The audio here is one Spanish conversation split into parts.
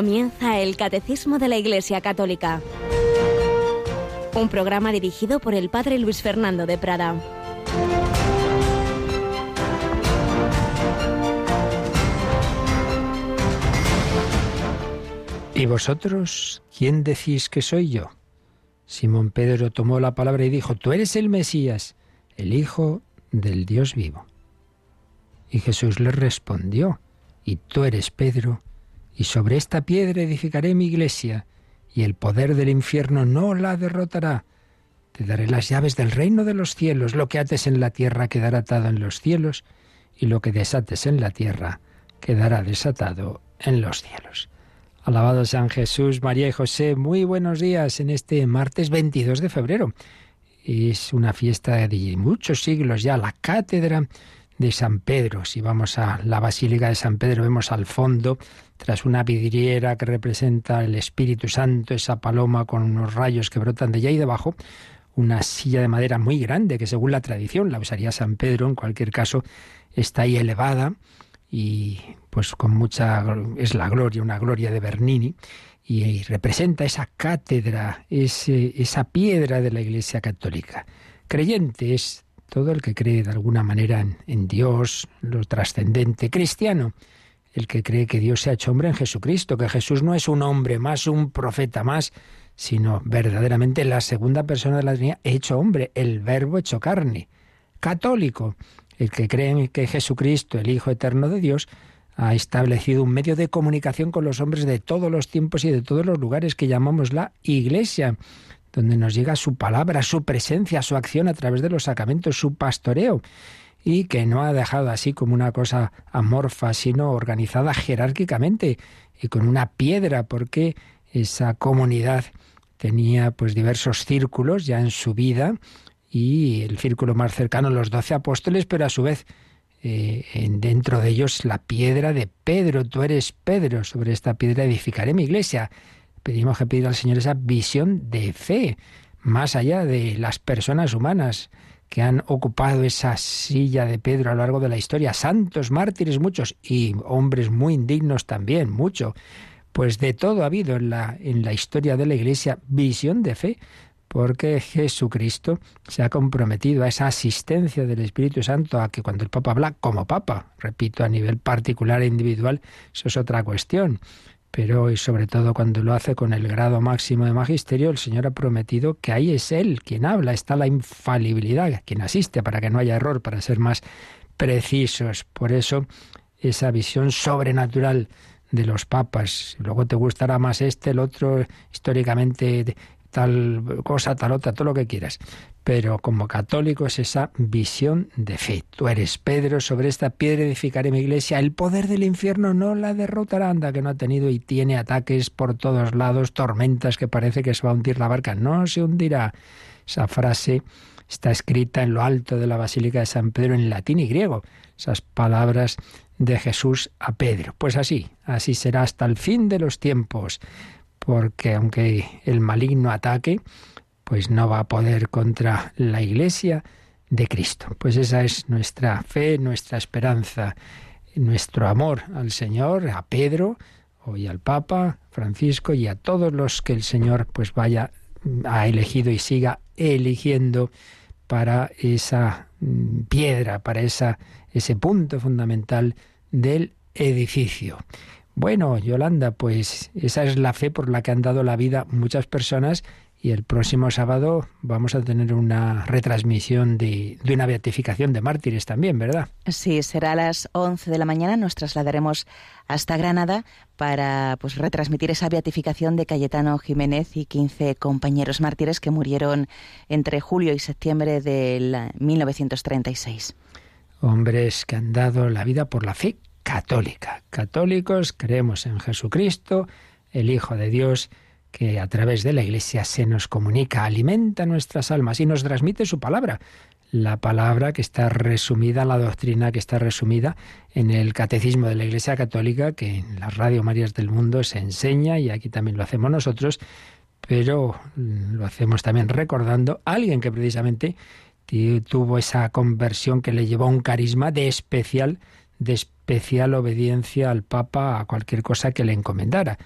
Comienza el Catecismo de la Iglesia Católica, un programa dirigido por el Padre Luis Fernando de Prada. ¿Y vosotros quién decís que soy yo? Simón Pedro tomó la palabra y dijo, Tú eres el Mesías, el Hijo del Dios vivo. Y Jesús le respondió, Y tú eres Pedro, y sobre esta piedra edificaré mi iglesia, y el poder del infierno no la derrotará. Te daré las llaves del reino de los cielos, lo que ates en la tierra quedará atado en los cielos, y lo que desates en la tierra quedará desatado en los cielos. Alabado San Jesús, María y José, muy buenos días en este martes 22 de febrero. Es una fiesta de muchos siglos ya, la cátedra de San Pedro. Si vamos a la Basílica de San Pedro, vemos al fondo, tras una vidriera que representa el Espíritu Santo, esa paloma con unos rayos que brotan de allá y debajo, una silla de madera muy grande que según la tradición la usaría San Pedro, en cualquier caso, está ahí elevada y pues con mucha es la gloria, una gloria de Bernini y, representa esa cátedra, ese, esa piedra de la Iglesia Católica. Creyente es todo el que cree de alguna manera en, en Dios, lo trascendente, cristiano, el que cree que Dios se ha hecho hombre en Jesucristo, que Jesús no es un hombre más, un profeta más, sino verdaderamente la segunda persona de la Trinidad hecho hombre, el verbo hecho carne. Católico, el que cree que Jesucristo, el Hijo eterno de Dios, ha establecido un medio de comunicación con los hombres de todos los tiempos y de todos los lugares que llamamos la Iglesia, donde nos llega su palabra, su presencia, su acción a través de los sacramentos, su pastoreo, y que no ha dejado así como una cosa amorfa, sino organizada jerárquicamente y con una piedra, porque esa comunidad tenía pues diversos círculos ya en su vida y el círculo más cercano, los doce apóstoles, pero a su vez eh, dentro de ellos la piedra de Pedro. Tú eres Pedro, sobre esta piedra edificaré mi iglesia. Pedimos que pida al Señor esa visión de fe, más allá de las personas humanas que han ocupado esa silla de Pedro a lo largo de la historia, santos, mártires muchos y hombres muy indignos también, mucho. Pues de todo ha habido en la, en la historia de la Iglesia visión de fe porque Jesucristo se ha comprometido a esa asistencia del Espíritu Santo, a que cuando el Papa habla como Papa, repito, a nivel particular e individual, eso es otra cuestión, pero y sobre todo cuando lo hace con el grado máximo de magisterio, el Señor ha prometido que ahí es Él quien habla, está la infalibilidad, quien asiste para que no haya error, para ser más precisos. Por eso, esa visión sobrenatural de los papas. Luego te gustará más este, el otro, históricamente tal cosa, tal otra, todo lo que quieras. Pero como católico es esa visión de fe. Tú eres Pedro, sobre esta piedra edificaré mi iglesia. El poder del infierno no la derrotará, anda que no ha tenido y tiene ataques por todos lados, tormentas que parece que se va a hundir la barca. No se hundirá. Esa frase está escrita en lo alto de la Basílica de San Pedro en latín y griego. Esas palabras de Jesús a Pedro. Pues así, así será hasta el fin de los tiempos porque aunque el maligno ataque, pues no va a poder contra la Iglesia de Cristo. Pues esa es nuestra fe, nuestra esperanza, nuestro amor al Señor, a Pedro, hoy al Papa Francisco y a todos los que el Señor pues vaya ha elegido y siga eligiendo para esa mm, piedra, para esa, ese punto fundamental del edificio. Bueno, Yolanda, pues esa es la fe por la que han dado la vida muchas personas y el próximo sábado vamos a tener una retransmisión de, una beatificación de mártires también, ¿verdad? Sí, será a las 11 de la mañana. Nos trasladaremos hasta Granada para pues, retransmitir esa beatificación de Cayetano Jiménez y 15 compañeros mártires que murieron entre julio y septiembre del 1936. Hombres que han dado la vida por la fe católica. Católicos creemos en Jesucristo, el Hijo de Dios, que a través de la Iglesia se nos comunica, alimenta nuestras almas y nos transmite su palabra. La palabra que está resumida, la doctrina que está resumida en el Catecismo de la Iglesia Católica, que en las Radio Marías del Mundo se enseña y aquí también lo hacemos nosotros, pero lo hacemos también recordando a alguien que precisamente tuvo esa conversión que le llevó a un carisma de especial de especial obediencia al Papa a cualquier cosa que le encomendara.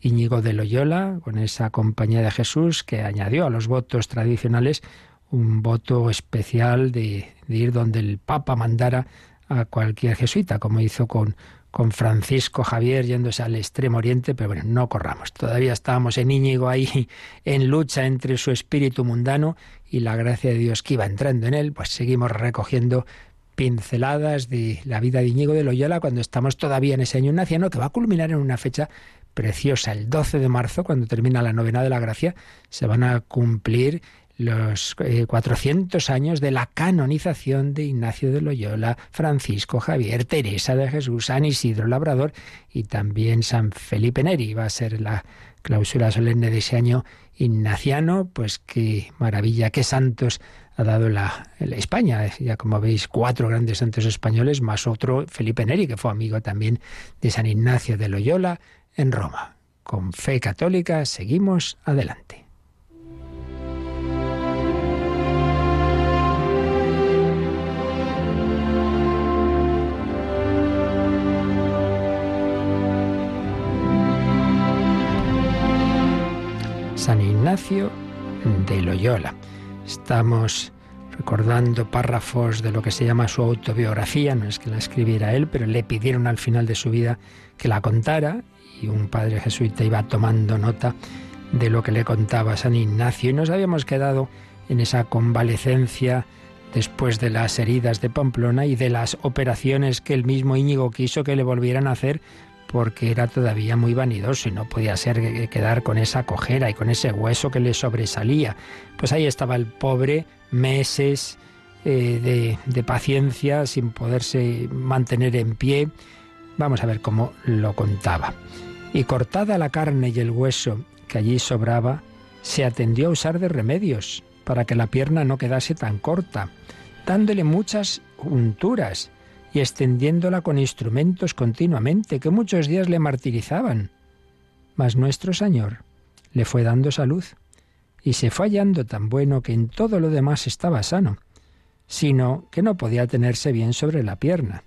Íñigo de Loyola, con esa compañía de Jesús que añadió a los votos tradicionales un voto especial de, ir donde el Papa mandara a cualquier jesuita, como hizo con, con Francisco Javier yéndose al extremo oriente, pero bueno, no corramos. Todavía estábamos en Íñigo ahí en lucha entre su espíritu mundano y la gracia de Dios que iba entrando en él, pues seguimos recogiendo pinceladas de la vida de Íñigo de Loyola cuando estamos todavía en ese año naciano que va a culminar en una fecha preciosa. El 12 de marzo, cuando termina la novena de la gracia, se van a cumplir los 400 eh, años de la canonización de Ignacio de Loyola, Francisco Javier, Teresa de Jesús, San Isidro Labrador y también San Felipe Neri. Va a ser la clausura solemne de ese año ignaciano, pues qué maravilla, qué santos ha dado la, la, España. Ya como veis, cuatro grandes santos españoles, más otro, Felipe Neri, que fue amigo también de San Ignacio de Loyola en Roma. Con fe católica seguimos adelante. San Ignacio de Loyola. Estamos recordando párrafos de lo que se llama su autobiografía, no es que la escribiera él, pero le pidieron al final de su vida que la contara y un padre jesuita iba tomando nota de lo que le contaba San Ignacio. Y nos habíamos quedado en esa convalecencia después de las heridas de Pamplona y de las operaciones que el mismo Íñigo quiso que le volvieran a hacer porque era todavía muy vanidoso y no podía ser quedar con esa cojera y con ese hueso que le sobresalía. Pues ahí estaba el pobre, meses eh, de, de paciencia sin poderse mantener en pie. Vamos a ver cómo lo contaba. Y cortada la carne y el hueso que allí sobraba, se atendió a usar de remedios para que la pierna no quedase tan corta, dándole muchas unturas y extendiéndola con instrumentos continuamente, que muchos días le martirizaban. Mas nuestro Señor le fue dando salud, y se fue hallando tan bueno que en todo lo demás estaba sano, sino que no podía tenerse bien sobre la pierna,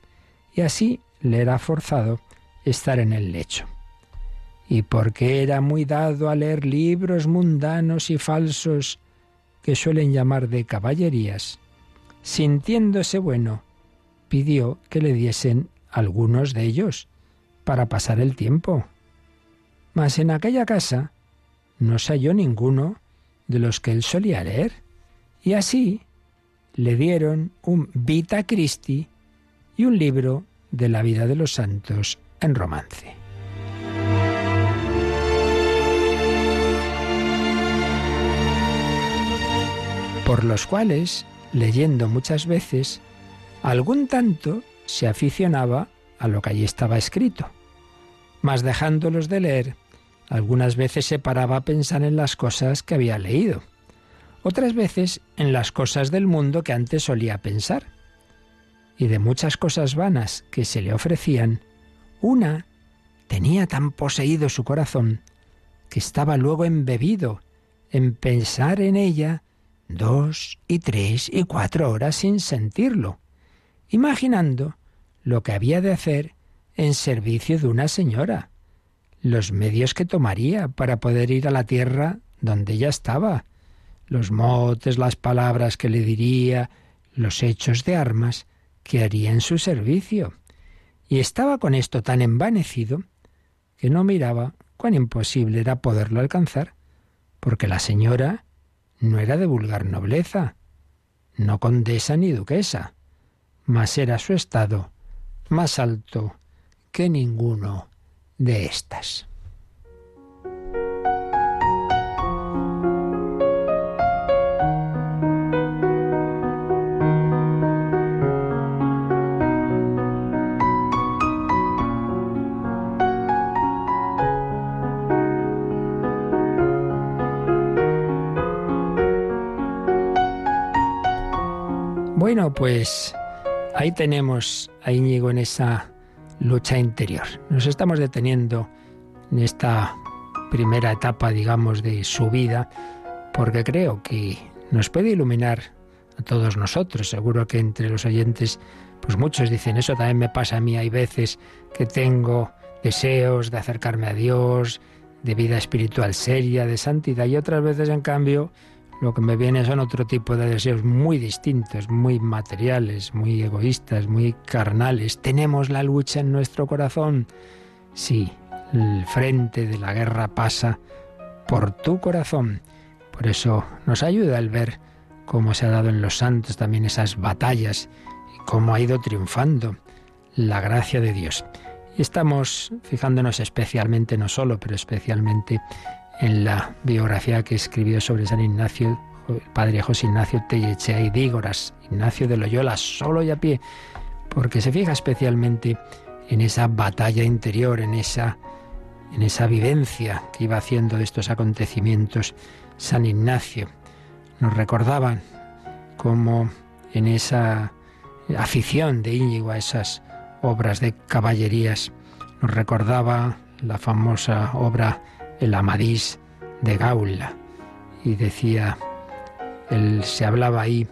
y así le era forzado estar en el lecho. Y porque era muy dado a leer libros mundanos y falsos que suelen llamar de caballerías, sintiéndose bueno, pidió que le diesen algunos de ellos para pasar el tiempo. Mas en aquella casa no se halló ninguno de los que él solía leer, y así le dieron un Vita Christi y un libro de la vida de los santos en romance. Por los cuales, leyendo muchas veces, Algún tanto se aficionaba a lo que allí estaba escrito, mas dejándolos de leer, algunas veces se paraba a pensar en las cosas que había leído, otras veces en las cosas del mundo que antes solía pensar. Y de muchas cosas vanas que se le ofrecían, una tenía tan poseído su corazón que estaba luego embebido en pensar en ella dos y tres y cuatro horas sin sentirlo imaginando lo que había de hacer en servicio de una señora, los medios que tomaría para poder ir a la tierra donde ella estaba, los motes, las palabras que le diría, los hechos de armas que haría en su servicio. Y estaba con esto tan envanecido que no miraba cuán imposible era poderlo alcanzar, porque la señora no era de vulgar nobleza, no condesa ni duquesa, mas era su estado más alto que ninguno de estas. Bueno, pues Ahí tenemos a Íñigo en esa lucha interior. Nos estamos deteniendo en esta primera etapa, digamos, de su vida, porque creo que nos puede iluminar a todos nosotros. Seguro que entre los oyentes, pues muchos dicen, eso también me pasa a mí. Hay veces que tengo deseos de acercarme a Dios, de vida espiritual seria, de santidad, y otras veces, en cambio, lo que me viene son otro tipo de deseos muy distintos, muy materiales, muy egoístas, muy carnales. Tenemos la lucha en nuestro corazón. Sí, el frente de la guerra pasa por tu corazón. Por eso nos ayuda el ver cómo se ha dado en los santos también esas batallas y cómo ha ido triunfando la gracia de Dios. Y estamos fijándonos especialmente, no solo, pero especialmente en la biografía que escribió sobre San Ignacio, el padre José Ignacio Tellechea y. Dígoras, Ignacio de Loyola, solo y a pie, porque se fija especialmente en esa batalla interior, en esa, en esa vivencia que iba haciendo de estos acontecimientos San Ignacio. Nos recordaban cómo en esa afición de Íñigo a esas obras de caballerías, nos recordaba la famosa obra El Amadís de Gaula y decía, él se hablaba ahí,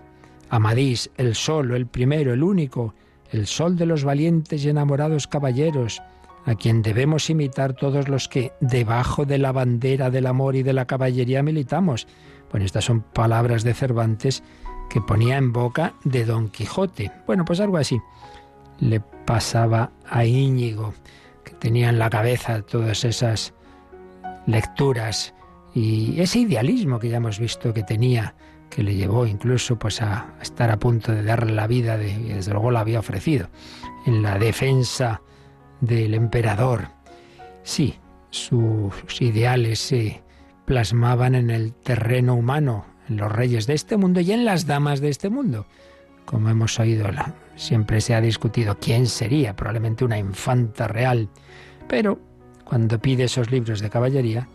Amadís, el solo, el primero, el único, el sol de los valientes y enamorados caballeros, a quien debemos imitar todos los que debajo de la bandera del amor y de la caballería militamos. Bueno, estas son palabras de Cervantes que ponía en boca de Don Quijote. Bueno, pues algo así le pasaba a Íñigo, que tenía en la cabeza todas esas lecturas y ese idealismo que ya hemos visto que tenía, que le llevó incluso pues a estar a punto de darle la vida, de, y desde luego la había ofrecido, en la defensa del emperador. Sí, sus ideales se plasmaban en el terreno humano, en los reyes de este mundo y en las damas de este mundo. Como hemos oído, siempre se ha discutido quién sería, probablemente una infanta real. Pero cuando pide esos libros de caballería,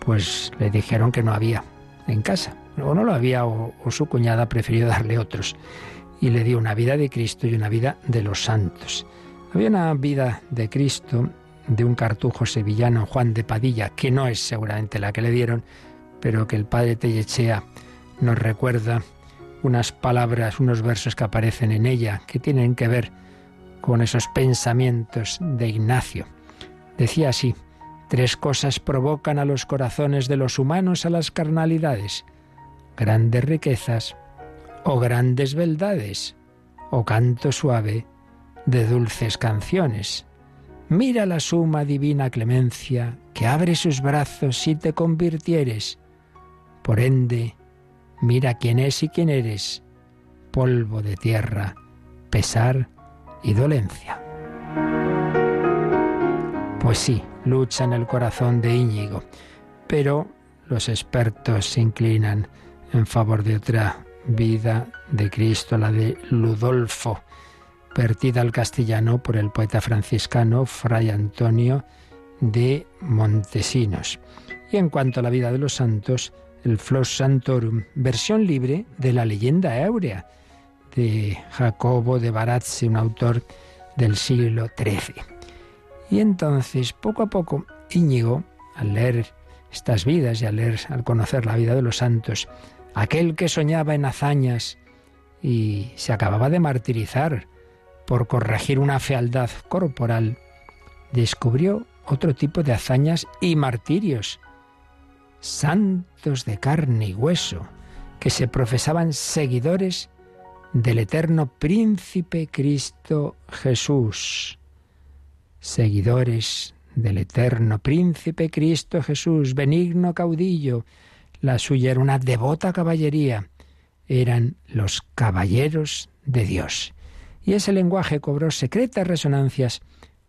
pues le dijeron que no había en casa. O no lo había o, su cuñada prefirió darle otros. Y le dio una vida de Cristo y una vida de los santos. Había una vida de Cristo de un cartujo sevillano, Juan de Padilla, que no es seguramente la que le dieron, pero que el padre Tellechea nos recuerda unas palabras, unos versos que aparecen en ella, que tienen que ver con esos pensamientos de Ignacio. Decía así, tres cosas provocan a los corazones de los humanos a las carnalidades, grandes riquezas o grandes beldades, o canto suave de dulces canciones. Mira la suma divina clemencia que abre sus brazos si te convirtieres. Por ende, mira quién es y quién eres, polvo de tierra, pesar y dolencia. Pues sí, lucha en el corazón de Íñigo, pero los expertos se inclinan en favor de otra vida de Cristo, la de Ludolfo, vertida al castellano por el poeta franciscano Fray Antonio de Montesinos. Y en cuanto a la vida de los santos, el Flos Santorum, versión libre de la leyenda áurea de Jacobo de Barazzi, un autor del siglo XIII. Y entonces, poco a poco, Íñigo, al leer estas vidas y al leer, al conocer la vida de los santos, aquel que soñaba en hazañas y se acababa de martirizar por corregir una fealdad corporal, descubrió otro tipo de hazañas y martirios, santos de carne y hueso, que se profesaban seguidores del eterno príncipe Cristo Jesús. Seguidores del eterno príncipe Cristo Jesús, benigno caudillo. La suya era una devota caballería. Eran los caballeros de Dios. Y ese lenguaje cobró secretas resonancias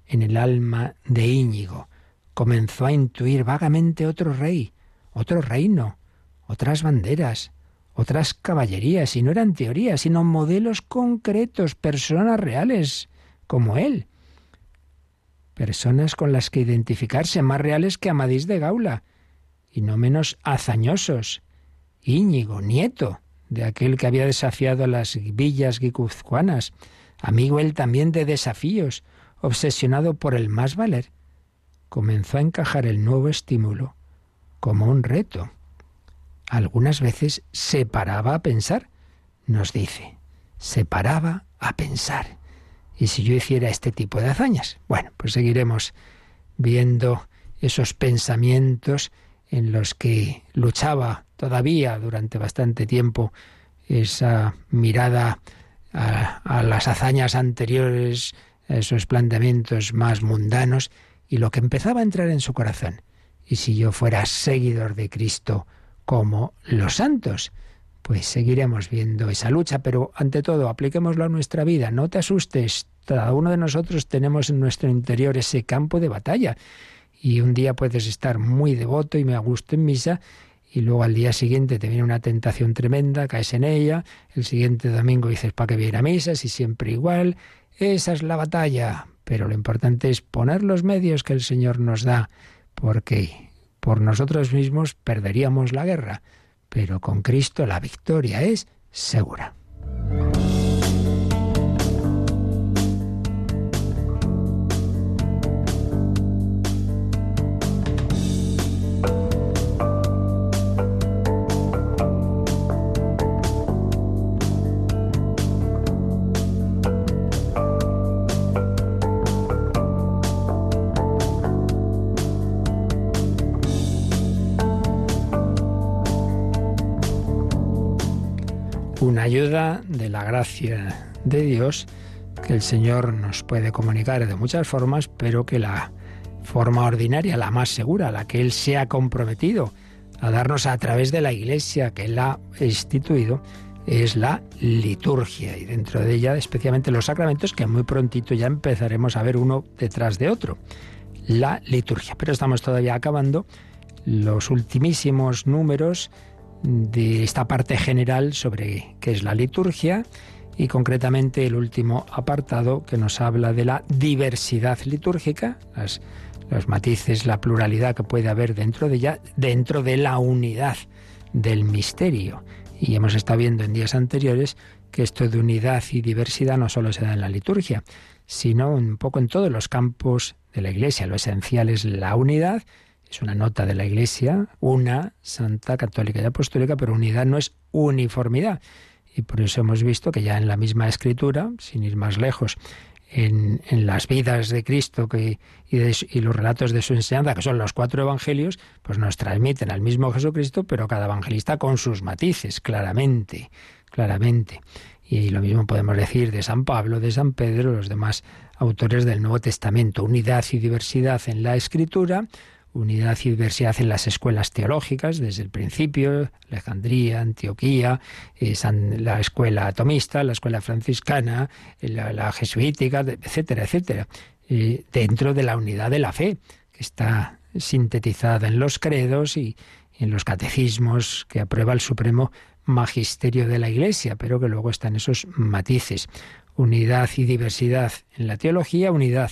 en el alma de Íñigo. Comenzó a intuir vagamente otro rey, otro reino, otras banderas, otras caballerías, y no eran teorías, sino modelos concretos, personas reales, como él. Personas con las que identificarse, más reales que Amadís de Gaula, y no menos hazañosos. Íñigo, nieto de aquel que había desafiado a las villas guipuzcoanas, amigo él también de desafíos, obsesionado por el más valer, comenzó a encajar el nuevo estímulo como un reto. Algunas veces se paraba a pensar, nos dice, se paraba a pensar. ¿Y si yo hiciera este tipo de hazañas? Bueno, pues seguiremos viendo esos pensamientos en los que luchaba todavía durante bastante tiempo esa mirada a, las hazañas anteriores, a esos planteamientos más mundanos y lo que empezaba a entrar en su corazón. Y si yo fuera seguidor de Cristo como los santos, pues seguiremos viendo esa lucha, pero ante todo apliquémoslo a nuestra vida, no te asustes, cada uno de nosotros tenemos en nuestro interior ese campo de batalla y un día puedes estar muy devoto y me gusto en misa y luego al día siguiente te viene una tentación tremenda, caes en ella, el siguiente domingo dices, ¿para qué viene a misa? Si siempre igual. Esa es la batalla, pero lo importante es poner los medios que el Señor nos da, porque por nosotros mismos perderíamos la guerra, pero con Cristo la victoria es segura. Una ayuda de la gracia de Dios que el Señor nos puede comunicar de muchas formas, pero que la forma ordinaria, la más segura, la que Él se ha comprometido a darnos a través de la Iglesia que Él ha instituido, es la liturgia y dentro de ella especialmente los sacramentos que muy prontito ya empezaremos a ver uno detrás de otro. La liturgia. Pero estamos todavía acabando los ultimísimos números de esta parte general sobre qué es la liturgia y concretamente el último apartado que nos habla de la diversidad litúrgica, los matices, la pluralidad que puede haber dentro de ella, dentro de la unidad del misterio. Y hemos estado viendo en días anteriores que esto de unidad y diversidad no solo se da en la liturgia, sino un poco en todos los campos de la Iglesia. Lo esencial es la unidad es una nota de la Iglesia, una, santa, católica y apostólica, pero unidad no es uniformidad. Y por eso hemos visto que ya en la misma escritura, sin ir más lejos, en, las vidas de Cristo que, y, y, los relatos de su enseñanza, que son los cuatro evangelios, pues nos transmiten al mismo Jesucristo, pero cada evangelista con sus matices, claramente, claramente. Y lo mismo podemos decir de San Pablo, de San Pedro, los demás autores del Nuevo Testamento. Unidad y diversidad en la escritura, unidad y diversidad en las escuelas teológicas desde el principio, Alejandría, Antioquía, eh, la escuela atomista, la escuela franciscana, eh, la, jesuítica, etcétera, etcétera, eh, dentro de la unidad de la fe, que está sintetizada en los credos y en los catecismos que aprueba el Supremo Magisterio de la Iglesia, pero que luego están esos matices. Unidad y diversidad en la teología, unidad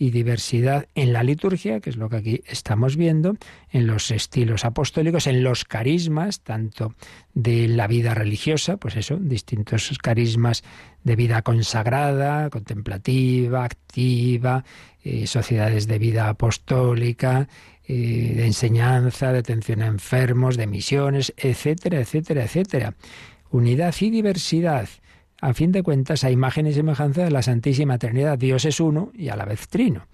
y diversidad en la liturgia, que es lo que aquí estamos viendo, en los estilos apostólicos, en los carismas, tanto de la vida religiosa, pues eso, distintos carismas de vida consagrada, contemplativa, activa, eh, sociedades de vida apostólica, eh, de enseñanza, de atención a enfermos, de misiones, etcétera, etcétera, etcétera. Unidad y diversidad a fin de cuentas, a imagen y semejanza de la Santísima Trinidad. Dios es uno y a la vez trino.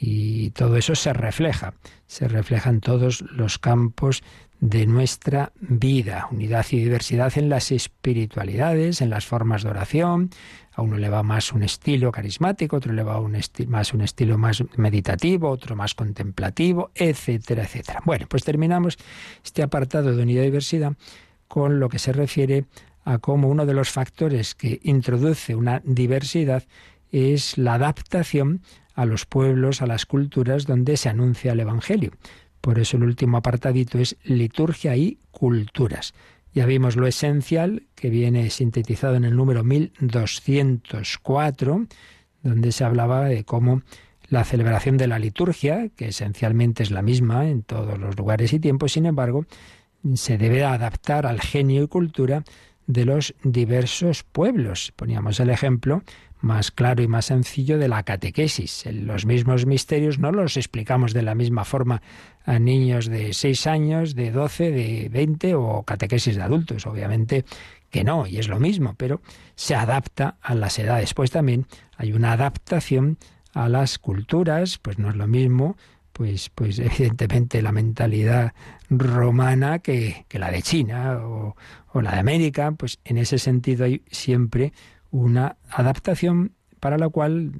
Y todo eso se refleja, se refleja en todos los campos de nuestra vida, unidad y diversidad en las espiritualidades, en las formas de oración. A uno le va más un estilo carismático, otro le va más un estilo más meditativo, otro más contemplativo, etcétera, etcétera. Bueno, pues terminamos este apartado de unidad y diversidad con lo que se refiere a cómo uno de los factores que introduce una diversidad es la adaptación a los pueblos, a las culturas donde se anuncia el Evangelio. Por eso el último apartadito es liturgia y culturas. Ya vimos lo esencial que viene sintetizado en el número 1204, donde se hablaba de cómo la celebración de la liturgia, que esencialmente es la misma en todos los lugares y tiempos, sin embargo, se debe adaptar al genio y cultura de los diversos pueblos. Poníamos el ejemplo más claro y más sencillo de la catequesis. Los mismos misterios no los explicamos de la misma forma a niños de 6 años, de 12, de 20 o catequesis de adultos. Obviamente que no, y es lo mismo, pero se adapta a las edades. Pues también hay una adaptación a las culturas, pues no es lo mismo pues, pues evidentemente la mentalidad romana que, la de China o, o, la de América, pues en ese sentido hay siempre una adaptación para la cual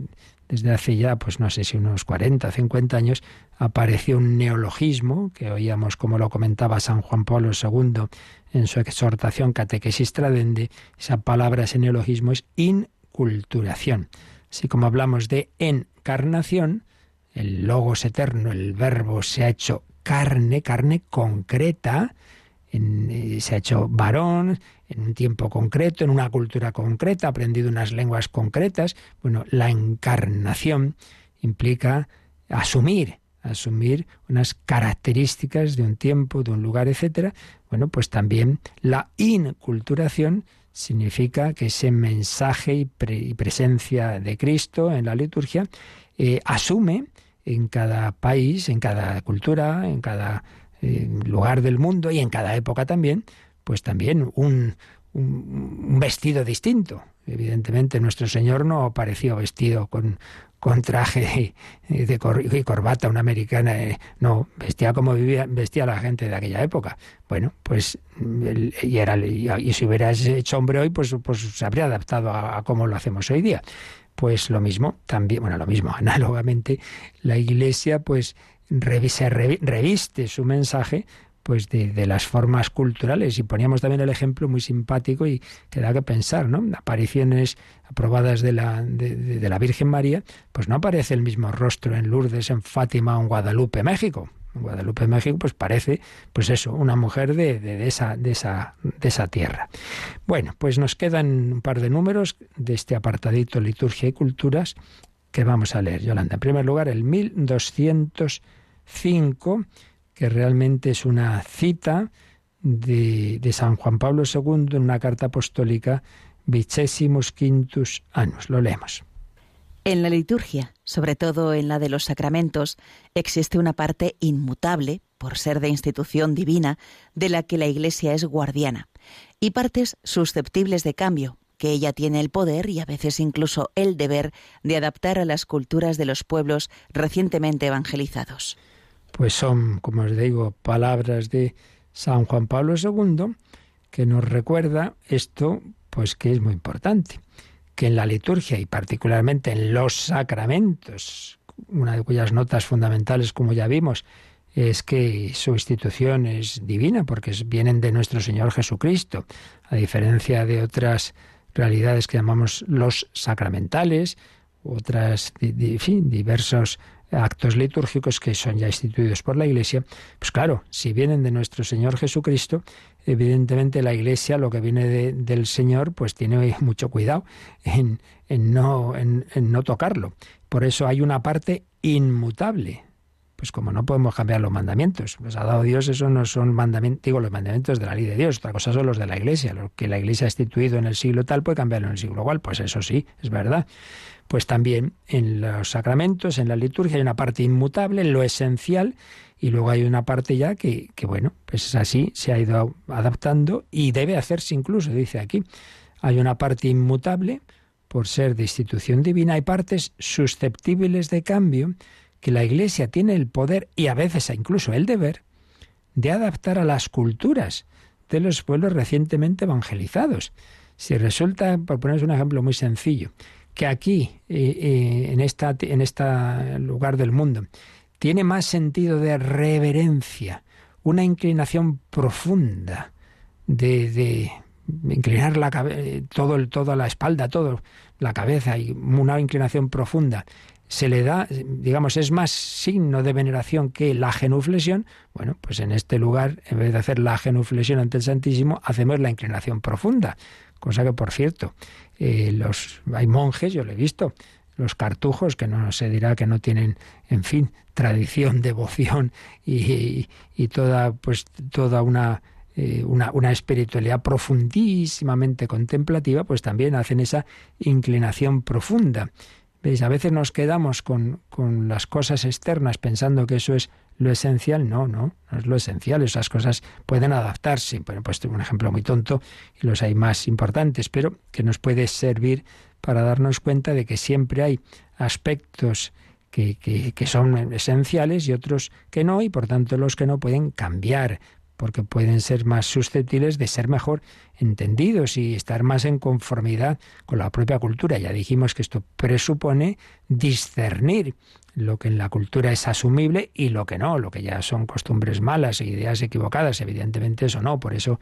desde hace ya, pues no sé si unos 40, 50 años, apareció un neologismo, que oíamos como lo comentaba San Juan Pablo II en su exhortación Catequesis Tradende, esa palabra, ese neologismo es inculturación. Así como hablamos de encarnación, el logos eterno, el verbo se ha hecho carne, carne concreta, eh, se ha hecho varón, en un tiempo concreto, en una cultura concreta, ha aprendido unas lenguas concretas. Bueno, la encarnación implica asumir, asumir unas características de un tiempo, de un lugar, etcétera. Bueno, pues también la inculturación significa que ese mensaje y, presencia de Cristo en la liturgia eh, asume en cada país, en cada cultura, en cada eh, lugar del mundo y en cada época también, pues también un, un, vestido distinto. Evidentemente nuestro Señor no apareció vestido con, con traje de y corbata, una americana, eh, no, vestía como vivía, vestía la gente de aquella época. Bueno, pues y, era, y, si hubieras hecho hombre hoy, pues, pues se habría adaptado a, a cómo lo hacemos hoy día. Pues lo mismo, también, bueno, lo mismo, análogamente, la Iglesia pues se reviste su mensaje pues de, las formas culturales. Y poníamos también el ejemplo muy simpático y que da que pensar, ¿no? Apariciones aprobadas de la, de, la Virgen María, pues no aparece el mismo rostro en Lourdes, en Fátima o en Guadalupe, México. Guadalupe, México, pues parece, pues eso, una mujer de, de, esa, de, esa, de esa tierra. Bueno, pues nos quedan un par de números de este apartadito Liturgia y Culturas que vamos a leer, Yolanda. En primer lugar, el 1205 que realmente es una cita de, San Juan Pablo II en una carta apostólica Vicesimus Quintus Annus. Lo leemos. En la liturgia, sobre todo en la de los sacramentos, existe una parte inmutable, por ser de institución divina, de la que la Iglesia es guardiana, y partes susceptibles de cambio, que ella tiene el poder y a veces incluso el deber de adaptar a las culturas de los pueblos recientemente evangelizados. Pues son, como os digo, palabras de San Juan Pablo II que nos recuerda esto, pues que es muy importante, que en la liturgia y particularmente en los sacramentos, una de cuyas notas fundamentales, como ya vimos, es que su institución es divina, porque vienen de nuestro Señor Jesucristo, a diferencia de otras realidades que llamamos los sacramentales, otras, en fin, diversos actos litúrgicos que son ya instituidos por la Iglesia, pues claro, si vienen de nuestro Señor Jesucristo, evidentemente la Iglesia, lo que viene del Señor, pues tiene mucho cuidado en, no, en, no tocarlo. Por eso hay una parte inmutable. Pues como no podemos cambiar los mandamientos, pues ha dado Dios, eso no son mandamientos, digo, los mandamientos de la ley de Dios, otra cosa son los de la Iglesia, lo que la Iglesia ha instituido en el siglo tal puede cambiarlo en el siglo cual, pues eso sí, es verdad pues también en los sacramentos, en la liturgia, hay una parte inmutable, lo esencial, y luego hay una parte ya que, que, bueno, pues es así, se ha ido adaptando y debe hacerse incluso, dice aquí. Hay una parte inmutable por ser de institución divina, hay partes susceptibles de cambio que la Iglesia tiene el poder y a veces incluso el deber de adaptar a las culturas de los pueblos recientemente evangelizados. Si resulta, por poneros un ejemplo muy sencillo, que aquí, eh, eh, en, esta, en este lugar del mundo, tiene más sentido de reverencia, una inclinación profunda, de, de inclinar la todo el, toda la espalda, toda la cabeza y una inclinación profunda se le da, digamos, es más signo de veneración que la genuflexión, bueno, pues en este lugar, en vez de hacer la genuflexión ante el Santísimo, hacemos la inclinación profunda. Cosa que, por cierto, eh, los, hay monjes, yo lo he visto, los cartujos, que no se dirá que no tienen, en fin, tradición, devoción y, toda, pues, toda una, eh, una, una, espiritualidad profundísimamente contemplativa, pues también hacen esa inclinación profunda. ¿Veis? A veces nos quedamos con, con las cosas externas pensando que eso es lo esencial, no, no, no es lo esencial, esas cosas pueden adaptarse. Bueno, pues tengo un ejemplo muy tonto y los hay más importantes, pero que nos puede servir para darnos cuenta de que siempre hay aspectos que, que, son esenciales y otros que no, y por tanto los que no pueden cambiar, porque pueden ser más susceptibles de ser mejor entendidos y estar más en conformidad con la propia cultura. Ya dijimos que esto presupone discernir lo que en la cultura es asumible y lo que no, lo que ya son costumbres malas e ideas equivocadas, evidentemente eso no, por eso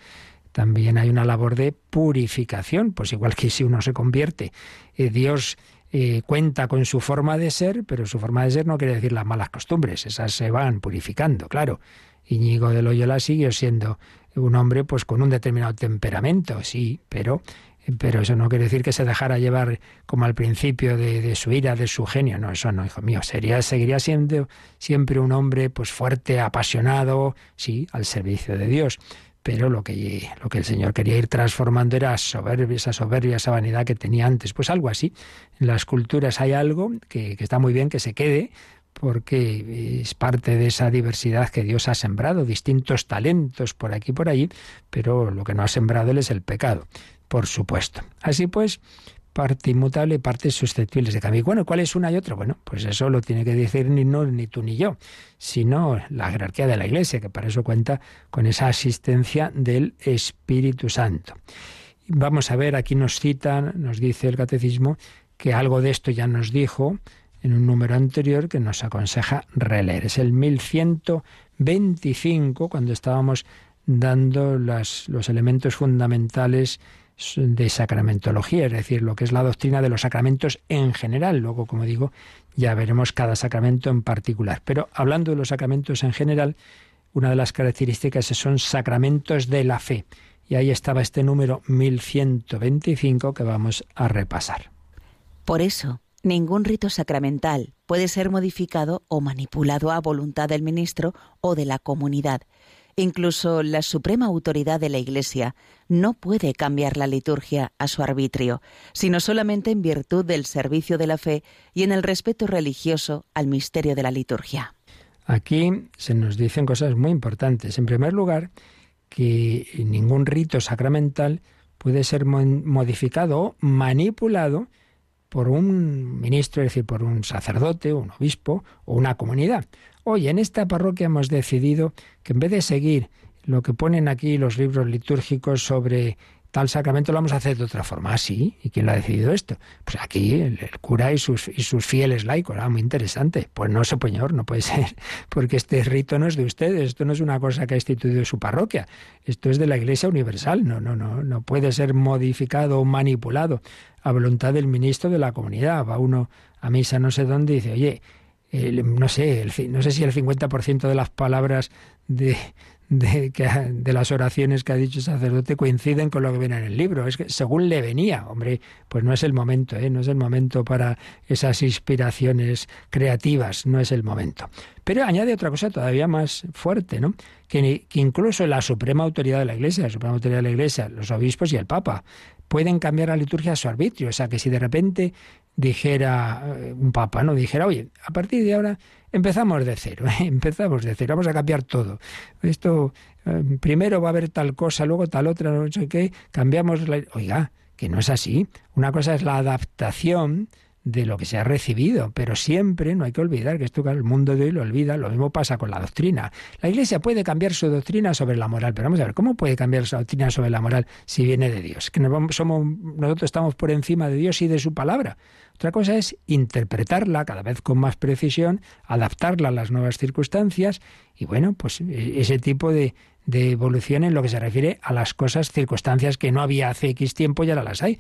también hay una labor de purificación, pues igual que si uno se convierte, eh, Dios eh, cuenta con su forma de ser, pero su forma de ser no quiere decir las malas costumbres, esas se van purificando, claro. Íñigo de Loyola siguió siendo un hombre pues con un determinado temperamento, sí, pero pero eso no quiere decir que se dejara llevar como al principio de, su ira, de su genio. No, eso no, hijo mío. Sería, seguiría siendo siempre un hombre pues fuerte, apasionado, sí, al servicio de Dios pero lo que, lo que el Señor quería ir transformando era soberbia, esa soberbia, esa vanidad que tenía antes. Pues algo así. En las culturas hay algo que, que está muy bien que se quede, porque es parte de esa diversidad que Dios ha sembrado, distintos talentos por aquí y por allí, pero lo que no ha sembrado Él es el pecado, por supuesto. Así pues, parte inmutable y susceptibles de cambio. Bueno, ¿cuál es una y otra? Bueno, pues eso lo tiene que decir ni no, ni tú ni yo, sino la jerarquía de la Iglesia, que para eso cuenta con esa asistencia del Espíritu Santo. Vamos a ver, aquí nos citan, nos dice el Catecismo, que algo de esto ya nos dijo en un número anterior que nos aconseja releer. Es el 1125, cuando estábamos dando los elementos fundamentales de sacramentología, es decir, lo que es la doctrina de los sacramentos en general. Luego, como digo, ya veremos cada sacramento en particular. Pero hablando de los sacramentos en general, una de las características son sacramentos de la fe. Y ahí estaba este número 1125 que vamos a repasar. Por eso, ningún rito sacramental puede ser modificado o manipulado a voluntad del ministro o de la comunidad Incluso la suprema autoridad de la Iglesia no puede cambiar la liturgia a su arbitrio, sino solamente en virtud del servicio de la fe y en el respeto religioso al misterio de la liturgia. Aquí se nos dicen cosas muy importantes. En primer lugar, que ningún rito sacramental puede ser modificado o manipulado por un ministro, es decir, por un sacerdote, un obispo o una comunidad. Hoy en esta parroquia hemos decidido que en vez de seguir lo que ponen aquí los libros litúrgicos sobre tal sacramento lo vamos a hacer de otra forma. Ah, sí. ¿Y quién lo ha decidido esto? Pues aquí el, cura y sus, fieles laicos. Ah, muy interesante. Pues no, señor, no puede ser, porque este rito no es de ustedes, esto no es una cosa que ha instituido su parroquia, esto es de la Iglesia Universal. No, no, no, no puede ser modificado o manipulado a voluntad del ministro de la comunidad. Va uno a misa no sé dónde y dice, oye, no sé, no sé si el 50% de las palabras de, de, que, de las oraciones que ha dicho el sacerdote coinciden con lo que viene en el libro. Es que según le venía, hombre, pues no es el momento, ¿eh? no es el momento para esas inspiraciones creativas, no es el momento. Pero añade otra cosa todavía más fuerte, ¿no? Que, que incluso la suprema autoridad de la Iglesia, la suprema autoridad de la Iglesia, los obispos y el Papa, pueden cambiar la liturgia a su arbitrio. O sea, que si de repente dijera eh, un papa, ¿no? Dijera, oye, a partir de ahora empezamos de cero, empezamos de cero, vamos a cambiar todo. Esto, eh, primero va a haber tal cosa, luego tal otra, no sé qué, cambiamos la... Oiga, que no es así. Una cosa es la adaptación de lo que se ha recibido, pero siempre no hay que olvidar que esto el mundo de hoy lo olvida, lo mismo pasa con la doctrina. La Iglesia puede cambiar su doctrina sobre la moral, pero vamos a ver, ¿cómo puede cambiar su doctrina sobre la moral si viene de Dios? Que somos, nosotros estamos por encima de Dios y de su palabra. Otra cosa es interpretarla cada vez con más precisión, adaptarla a las nuevas circunstancias y bueno, pues e, ese tipo de, de evolución en lo que se refiere a las cosas, circunstancias que no había hace X tiempo y ahora las hay.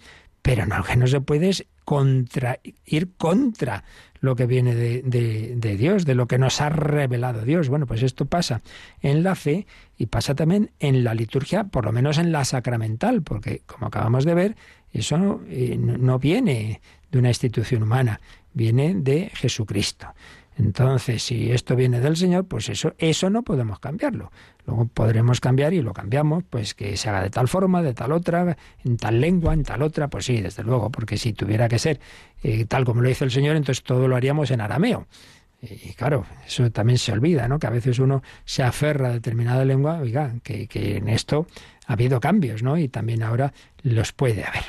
Pero no, que no se puede contra, ir contra lo que viene de, Dios, de lo que nos ha revelado Dios. Bueno, pues esto pasa en la fe y pasa también en la liturgia, por lo menos en la sacramental, porque como acabamos de ver, eso no, eh, no viene de una institución humana, viene de Jesucristo. Entonces, si esto viene del Señor, pues eso, eso no podemos cambiarlo. Luego podremos cambiar y lo cambiamos, pues que se haga de tal forma, de tal otra, en tal lengua, en tal otra, pues sí, desde luego, porque si tuviera que ser eh, tal como lo dice el Señor, entonces todo lo haríamos en arameo. Y claro, eso también se olvida, ¿no? Que a veces uno se aferra a determinada lengua, oiga, que, que en esto ha habido cambios, ¿no? Y también ahora los puede haber.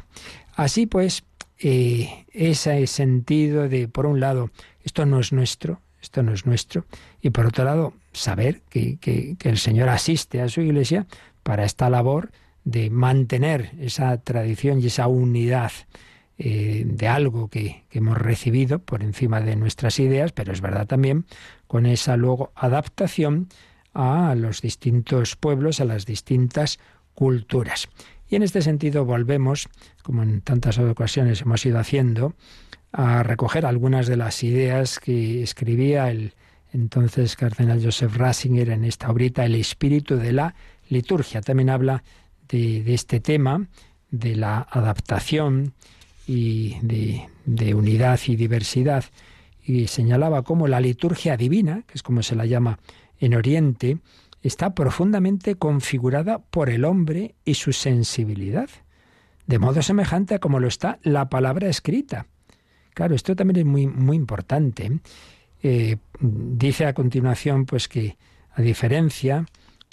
Así pues, eh, ese sentido de, por un lado, esto no es nuestro, esto no es nuestro, y por otro lado, saber que, que, el Señor asiste a su iglesia para esta labor de mantener esa tradición y esa unidad eh, de algo que, que, hemos recibido por encima de nuestras ideas, pero es verdad también con esa luego adaptación a los distintos pueblos, a las distintas culturas. Y en este sentido volvemos, como en tantas ocasiones hemos ido haciendo, a recoger algunas de las ideas que escribía el entonces cardenal Joseph Ratzinger en esta obrita El espíritu de la liturgia. También habla de, este tema, de la adaptación y de, de, unidad y diversidad, y señalaba cómo la liturgia divina, que es como se la llama en Oriente, está profundamente configurada por el hombre y su sensibilidad, de modo semejante a como lo está la palabra escrita. Claro, esto también es muy, muy importante. Eh, dice a continuación, pues que a diferencia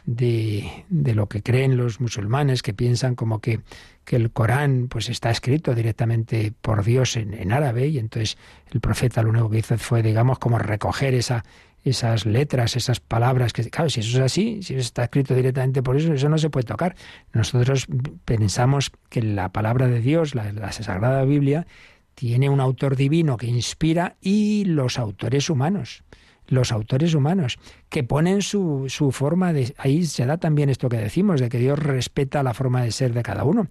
de, de, lo que creen los musulmanes, que piensan como que, que, el Corán pues está escrito directamente por Dios en, en árabe, y entonces el profeta lo único que hizo fue, digamos, como recoger esa, esas letras, esas palabras, que claro, si eso es así, si está escrito directamente por eso, eso no se puede tocar. Nosotros pensamos que la palabra de Dios, la, la Sagrada Biblia, tiene un autor divino que inspira y los autores humanos los autores humanos, que ponen su, su, forma de... Ahí se da también esto que decimos, de que Dios respeta la forma de ser de cada uno.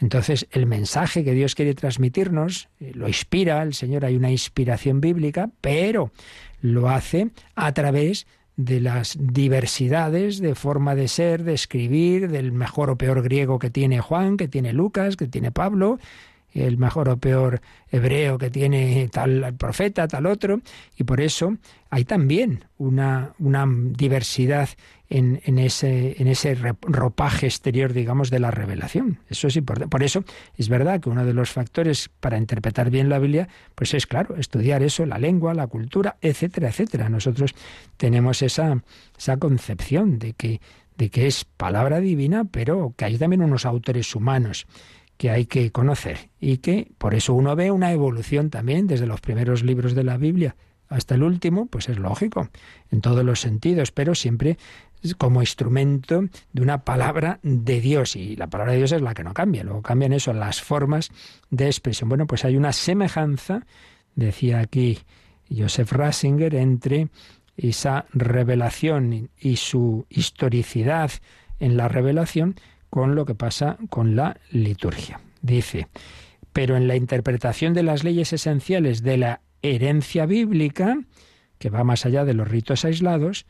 Entonces, el mensaje que Dios quiere transmitirnos eh, lo inspira, el Señor hay una inspiración bíblica, pero lo hace a través de las diversidades de forma de ser, de escribir, del mejor o peor griego que tiene Juan, que tiene Lucas, que tiene Pablo, el mejor o peor hebreo que tiene tal profeta, tal otro, y por eso hay también una, una diversidad en, en, ese, en ese ropaje exterior, digamos, de la revelación. Eso es importante. Por eso es verdad que uno de los factores para interpretar bien la Biblia, pues es claro, estudiar eso, la lengua, la cultura, etcétera, etcétera. Nosotros tenemos esa, esa concepción de que, de que es palabra divina, pero que hay también unos autores humanos que hay que conocer y que por eso uno ve una evolución también desde los primeros libros de la Biblia hasta el último, pues es lógico, en todos los sentidos, pero siempre como instrumento de una palabra de Dios y la palabra de Dios es la que no cambia, luego cambian eso las formas de expresión. Bueno, pues hay una semejanza, decía aquí Joseph Ratzinger, entre esa revelación y su historicidad en la revelación con lo que pasa con la liturgia. Dice, pero en la interpretación de las leyes esenciales de la herencia bíblica, que va más allá de los ritos aislados,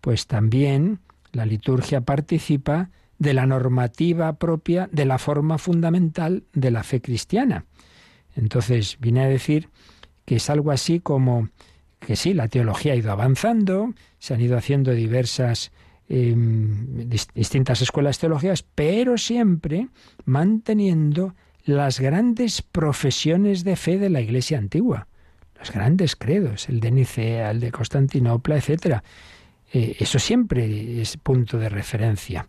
pues también la liturgia participa de la normativa propia de la forma fundamental de la fe cristiana. Entonces viene a decir que es algo así como que sí, la teología ha ido avanzando, se han ido haciendo diversas Em, distintas escuelas teológicas, pero siempre manteniendo las grandes profesiones de fe de la Iglesia antigua, los grandes credos, el de Nicea, el de Constantinopla, etcétera. Eh, eso siempre es punto de referencia.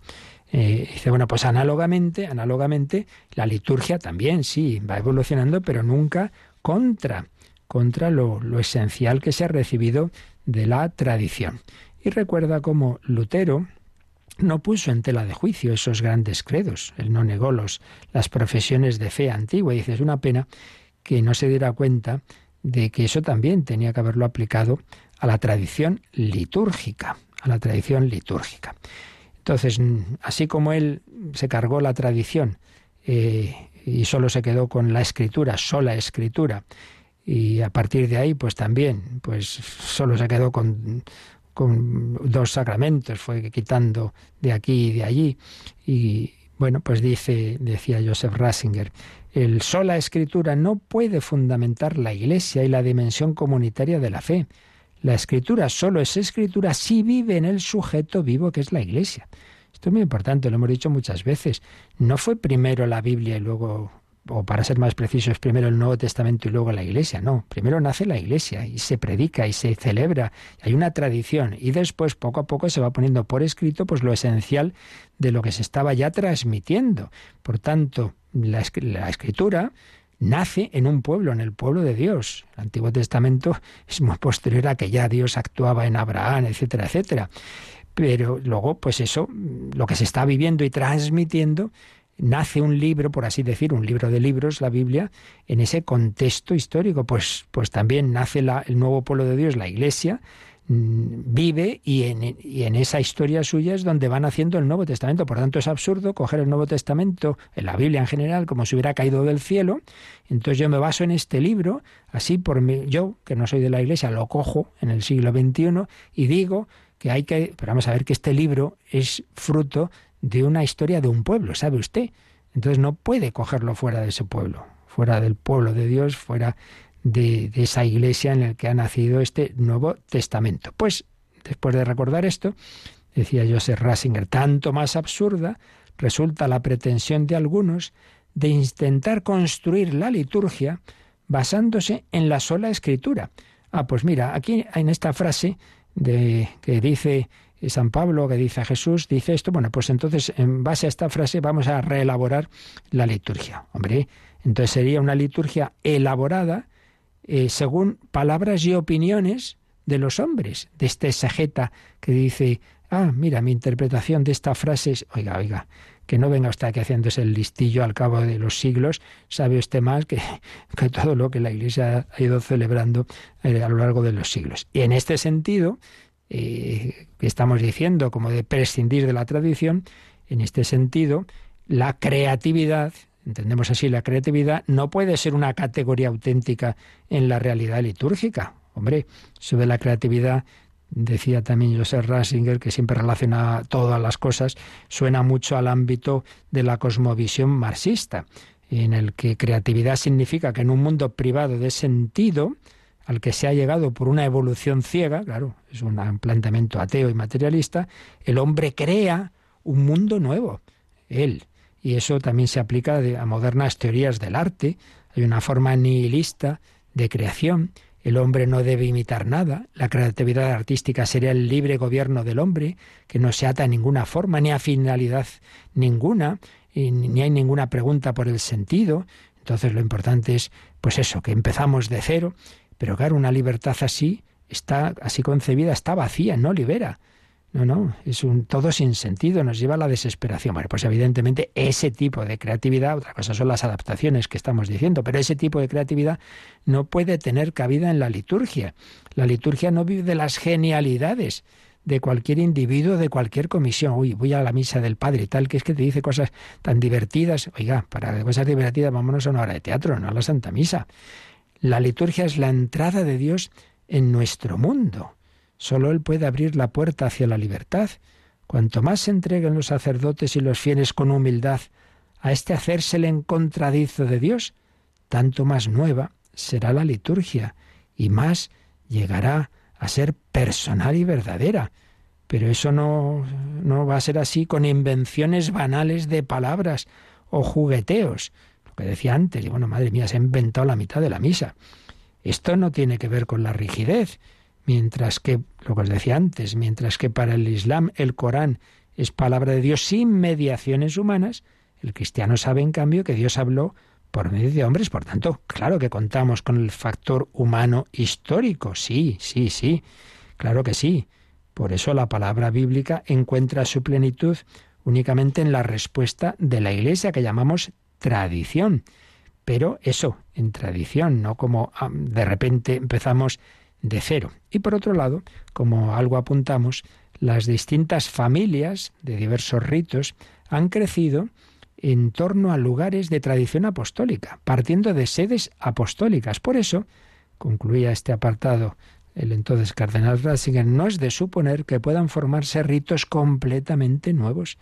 Eh, dice, bueno, pues análogamente, análogamente, la liturgia también, sí, va evolucionando, pero nunca contra, contra lo, lo esencial que se ha recibido de la tradición. Y recuerda cómo Lutero no puso en tela de juicio esos grandes credos, él no negó los, las profesiones de fe antigua. Y dice, es una pena que no se diera cuenta de que eso también tenía que haberlo aplicado a la tradición litúrgica, a la tradición litúrgica. Entonces, así como él se cargó la tradición eh, y solo se quedó con la escritura, sola escritura, y a partir de ahí, pues también, pues solo se quedó con con dos sacramentos, fue quitando de aquí y de allí. Y bueno, pues dice, decía Joseph Ratzinger, el sola escritura no puede fundamentar la Iglesia y la dimensión comunitaria de la fe. La escritura solo es escritura si vive en el sujeto vivo que es la Iglesia. Esto es muy importante, lo hemos dicho muchas veces. No fue primero la Biblia y luego o para ser más precisos, primero el Nuevo Testamento y luego la Iglesia. No, primero nace la Iglesia y se predica y se celebra. Hay una tradición y después poco a poco se va poniendo por escrito pues lo esencial de lo que se estaba ya transmitiendo. Por tanto, la, la escritura nace en un pueblo, en el pueblo de Dios. El Antiguo Testamento es muy posterior a que ya Dios actuaba en Abraham, etcétera, etcétera. Pero luego, pues eso, lo que se está viviendo y transmitiendo, nace un libro, por así decir, un libro de libros, la Biblia, en ese contexto histórico. Pues, pues también nace el nuevo pueblo de Dios, la Iglesia, mm, vive y en, y en, esa historia suya es donde van haciendo el Nuevo Testamento. Por tanto, es absurdo coger el Nuevo Testamento, en la Biblia en general, como si hubiera caído del cielo. Entonces yo me baso en este libro, así por mí, yo, que no soy de la Iglesia, lo cojo en el siglo XXI y digo que hay que, pero vamos a ver que este libro es fruto de una historia de un pueblo, ¿sabe usted? Entonces no puede cogerlo fuera de ese pueblo, fuera del pueblo de Dios, fuera de, esa iglesia en la que ha nacido este Nuevo Testamento. Pues después de recordar esto, decía Joseph Rasinger, tanto más absurda resulta la pretensión de algunos de intentar construir la liturgia basándose en la sola escritura. Ah, pues mira, aquí en esta frase de, que dice San Pablo, que dice Jesús, dice esto, bueno, pues entonces en base a esta frase vamos a reelaborar la liturgia. Hombre, entonces sería una liturgia elaborada eh, según palabras y opiniones de los hombres, de este exegeta que dice, ah, mira, mi interpretación de esta frase es, oiga, oiga, que no venga usted aquí haciéndose el listillo al cabo de los siglos, sabe usted más que, que todo lo que la Iglesia ha ido celebrando eh, a lo largo de los siglos. Y en este sentido, eh, estamos diciendo, como de prescindir de la tradición, en este sentido, la creatividad, entendemos así la creatividad, no puede ser una categoría auténtica en la realidad litúrgica. Hombre, de la creatividad decía también Joseph Rasinger, que siempre relaciona todas las cosas, suena mucho al ámbito de la cosmovisión marxista, en el que creatividad significa que en un mundo privado de sentido, al que se ha llegado por una evolución ciega, claro, es un planteamiento ateo y materialista, el hombre crea un mundo nuevo, él. Y eso también se aplica a modernas teorías del arte. Hay una forma nihilista de creación el hombre no debe imitar nada, la creatividad artística sería el libre gobierno del hombre, que no se ata a ninguna forma, ni a finalidad ninguna, ni hay ninguna pregunta por el sentido. Entonces lo importante es, pues eso, que empezamos de cero, pero claro, una libertad así está así concebida, está vacía, no libera. No, no, es un todo sin sentido, nos lleva a la desesperación. Bueno, pues evidentemente ese tipo de creatividad, otra cosa son las adaptaciones que estamos diciendo, pero ese tipo de creatividad no puede tener cabida en la liturgia. La liturgia no vive de las genialidades de cualquier individuo, de cualquier comisión. Uy, voy a la misa del Padre y tal, que es que te dice cosas tan divertidas. Oiga, para cosas divertidas vámonos a una hora de teatro, no a la Santa Misa. La liturgia es la entrada de Dios en nuestro mundo. Solo Él puede abrir la puerta hacia la libertad. Cuanto más se entreguen los sacerdotes y los fieles con humildad a este hacérsele en contradizo de Dios, tanto más nueva será la liturgia y más llegará a ser personal y verdadera. Pero eso no, no va a ser así con invenciones banales de palabras o jugueteos. Que decía antes, y bueno, madre mía, se ha inventado la mitad de la misa. Esto no tiene que ver con la rigidez, mientras que, lo que os decía antes, mientras que para el Islam el Corán es palabra de Dios sin mediaciones humanas, el cristiano sabe en cambio que Dios habló por medio de hombres, por tanto, claro que contamos con el factor humano histórico, sí, sí, sí, claro que sí. Por eso la palabra bíblica encuentra su plenitud únicamente en la respuesta de la Iglesia que llamamos tradición. Pero eso, en tradición, no como ah, de repente empezamos de cero. Y por otro lado, como algo apuntamos, las distintas familias de diversos ritos han crecido en torno a lugares de tradición apostólica, partiendo de sedes apostólicas. Por eso, concluía este apartado el entonces cardenal Ratzinger, no es de suponer que puedan formarse ritos completamente nuevos,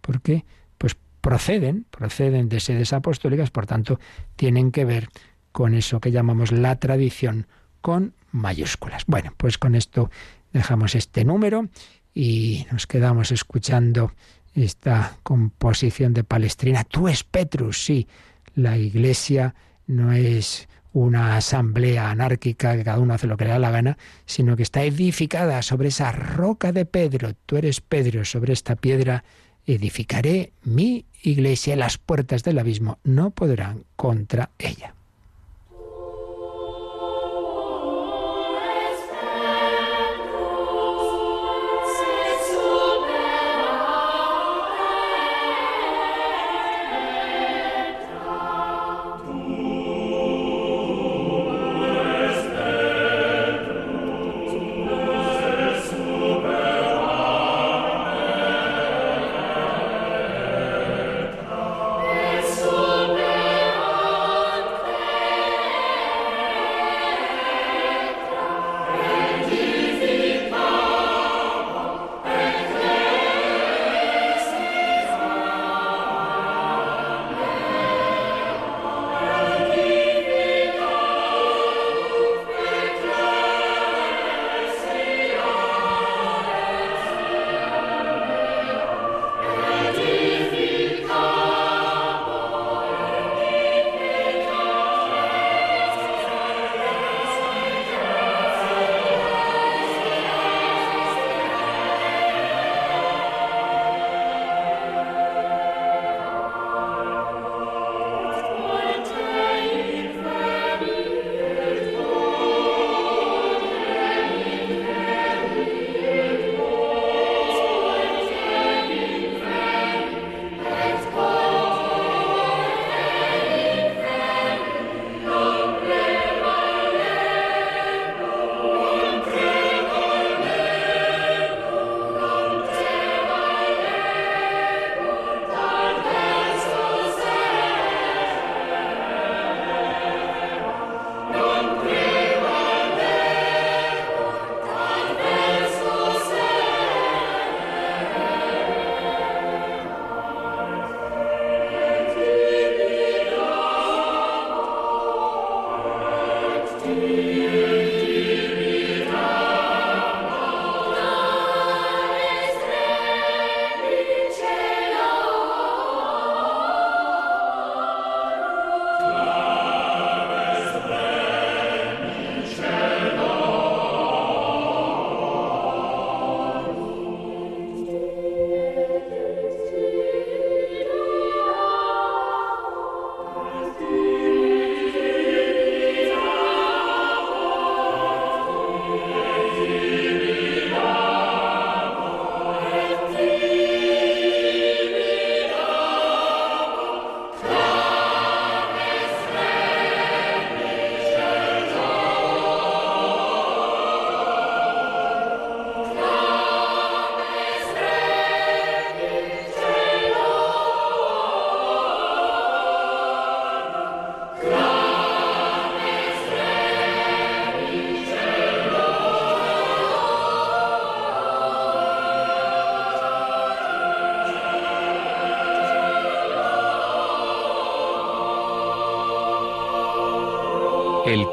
porque pues proceden, proceden de sedes apostólicas, por tanto, tienen que ver con eso que llamamos la tradición con mayúsculas. Bueno, pues con esto dejamos este número y nos quedamos escuchando esta composición de Palestrina. Tú es Petrus, sí. La iglesia no es una asamblea anárquica que cada uno hace lo que le da la gana, sino que está edificada sobre esa roca de Pedro. Tú eres Pedro, sobre esta piedra edificaré mi iglesia, las puertas del abismo no podrán contra ella.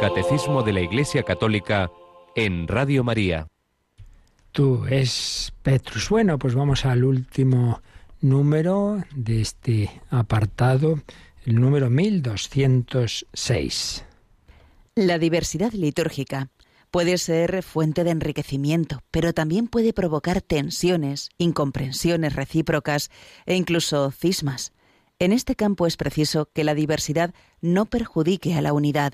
Catecismo de la Iglesia Católica en Radio María. Tú es Petrus. Bueno, pues vamos al último número de este apartado, el número 1206. La diversidad litúrgica puede ser fuente de enriquecimiento, pero también puede provocar tensiones, incomprensiones recíprocas e incluso cismas. En este campo es preciso que la diversidad no perjudique a la unidad,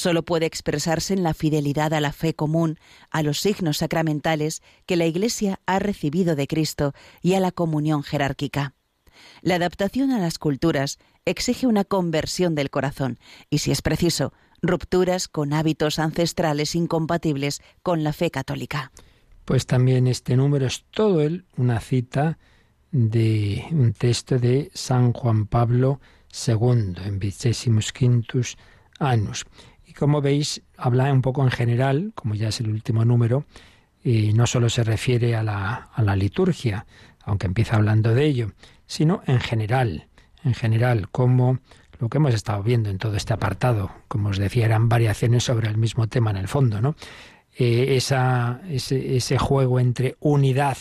solo puede expresarse en la fidelidad a la fe común, a los signos sacramentales que la Iglesia ha recibido de Cristo y a la comunión jerárquica. La adaptación a las culturas exige una conversión del corazón y, si es preciso, rupturas con hábitos ancestrales incompatibles con la fe católica. Pues también este número es todo él una cita de un texto de San Juan Pablo II en Vicesimus Quintus Annus. Y como veis, habla un poco en general, como ya es el último número, y no solo se refiere a la, a la liturgia, aunque empieza hablando de ello, sino en general, en general, como lo que hemos estado viendo en todo este apartado, como os decía, eran variaciones sobre el mismo tema en el fondo, ¿no? Eh, esa, ese, ese juego entre unidad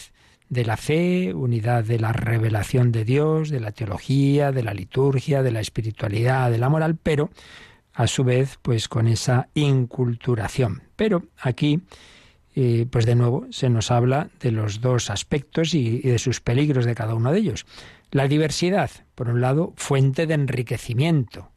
de la fe, unidad de la revelación de Dios, de la teología, de la liturgia, de la espiritualidad, de la moral, pero a su vez, pues con esa inculturación. Pero aquí pues de nuevo se nos habla de los dos aspectos y de sus peligros de cada uno de ellos. La diversidad, por un lado, fuente de enriquecimiento.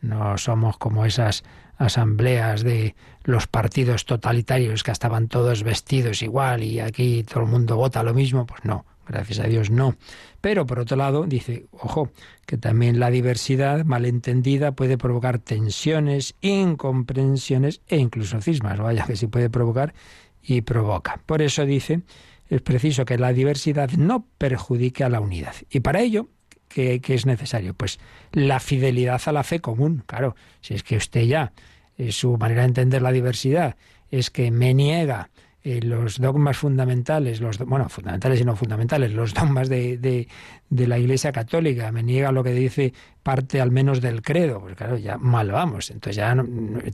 No somos como esas asambleas de los partidos totalitarios que estaban todos vestidos igual y aquí todo el mundo vota lo mismo. Pues no, gracias a Dios no. Pero por otro lado, dice, ojo, que también la diversidad malentendida puede provocar tensiones, incomprensiones e incluso cismas. Vaya que sí puede provocar y provoca. Por eso dice es preciso que la diversidad no perjudique a la unidad. Y para ello, ¿qué, es necesario? Pues la fidelidad a la fe común. Claro, si es que usted ya, eh, su manera de entender la diversidad es que me niega eh, los dogmas fundamentales, los bueno, fundamentales y no fundamentales, los dogmas de, de, la Iglesia Católica, me niega lo que dice parte al menos del credo, pues claro, ya mal vamos. Entonces ya no,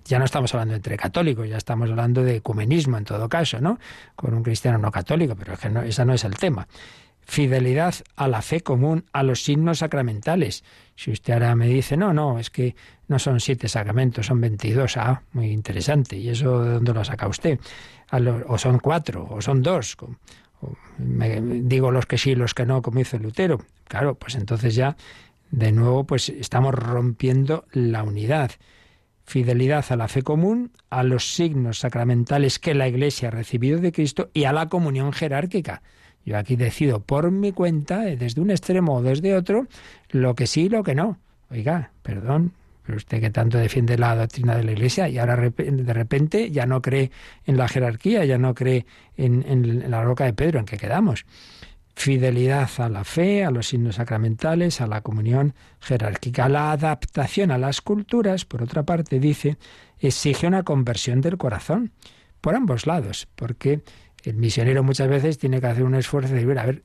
ya no estamos hablando entre católicos, ya estamos hablando de ecumenismo en todo caso, ¿no? Con un cristiano no católico, pero es que no, ese no es el tema. Fidelidad a la fe común, a los signos sacramentales. Si usted ahora me dice, no, no, es que no son siete sacramentos, son veintidós, ah, muy interesante. ¿Y eso de dónde lo saca usted? O son cuatro, o son dos. digo los que sí, los que no, como hizo Lutero. Claro, pues entonces ya, de nuevo, pues estamos rompiendo la unidad. Fidelidad a la fe común, a los signos sacramentales que la Iglesia ha recibido de Cristo y a la comunión jerárquica. Yo aquí decido por mi cuenta, eh, desde un extremo o desde otro, lo que sí y lo que no. Oiga, perdón, pero usted que tanto defiende la doctrina de la Iglesia y ahora de repente ya no cree en la jerarquía, ya no cree en, la roca de Pedro, en que quedamos. Fidelidad a la fe, a los signos sacramentales, a la comunión jerárquica. La adaptación a las culturas, por otra parte, dice, exige una conversión del corazón, por ambos lados, porque el misionero muchas veces tiene que hacer un esfuerzo de decir, a ver,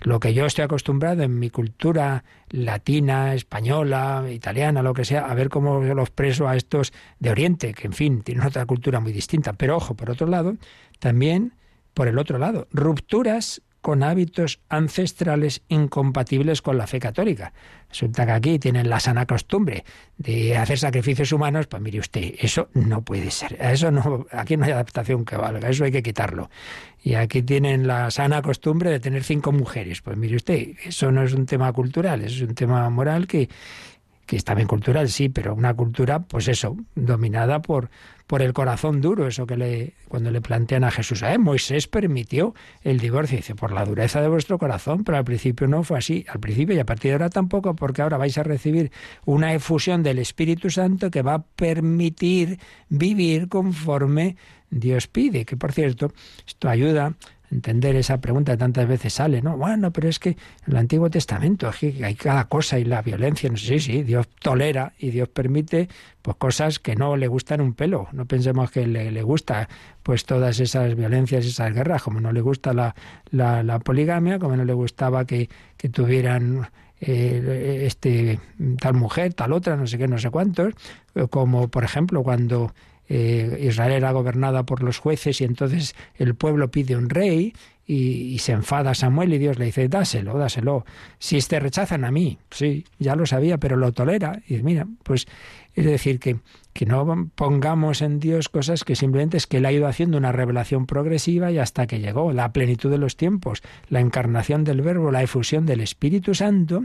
lo que yo estoy acostumbrado en mi cultura latina, española, italiana, lo que sea, a ver cómo los preso a estos de Oriente, que en fin, tienen otra cultura muy distinta. Pero ojo, por otro lado, también por el otro lado, rupturas con hábitos ancestrales incompatibles con la fe católica. Resulta que aquí tienen la sana costumbre de hacer sacrificios humanos, pues mire usted, eso no puede ser. Eso no, aquí no hay adaptación que valga, eso hay que quitarlo. Y aquí tienen la sana costumbre de tener cinco mujeres. Pues mire usted, eso no es un tema cultural, es un tema moral que, que es también cultural, sí, pero una cultura, pues eso, dominada por, por el corazón duro, eso que le, cuando le plantean a Jesús, ¿eh? Moisés permitió el divorcio, dice, por la dureza de vuestro corazón, pero al principio no fue así, al principio y a partir de ahora tampoco, porque ahora vais a recibir una efusión del Espíritu Santo que va a permitir vivir conforme Dios pide, que por cierto, esto ayuda entender esa pregunta que tantas veces sale, ¿no? Bueno, pero es que en el Antiguo Testamento hay cada cosa y la violencia, no sé, sí, sí, Dios tolera y Dios permite pues cosas que no le gustan un pelo. No pensemos que le, le gusta pues todas esas violencias, esas guerras, como no le gusta la, la, poligamia, como no le gustaba que, que tuvieran eh, este tal mujer, tal otra, no sé qué, no sé cuántos, como por ejemplo cuando eh, Israel era gobernada por los jueces y entonces el pueblo pide un rey y, se enfada Samuel y Dios le dice, dáselo, dáselo. Si te rechazan a mí, sí, ya lo sabía, pero lo tolera. Y mira, pues es decir, que, que no pongamos en Dios cosas que simplemente es que Él ha ido haciendo una revelación progresiva y hasta que llegó la plenitud de los tiempos, la encarnación del Verbo, la efusión del Espíritu Santo.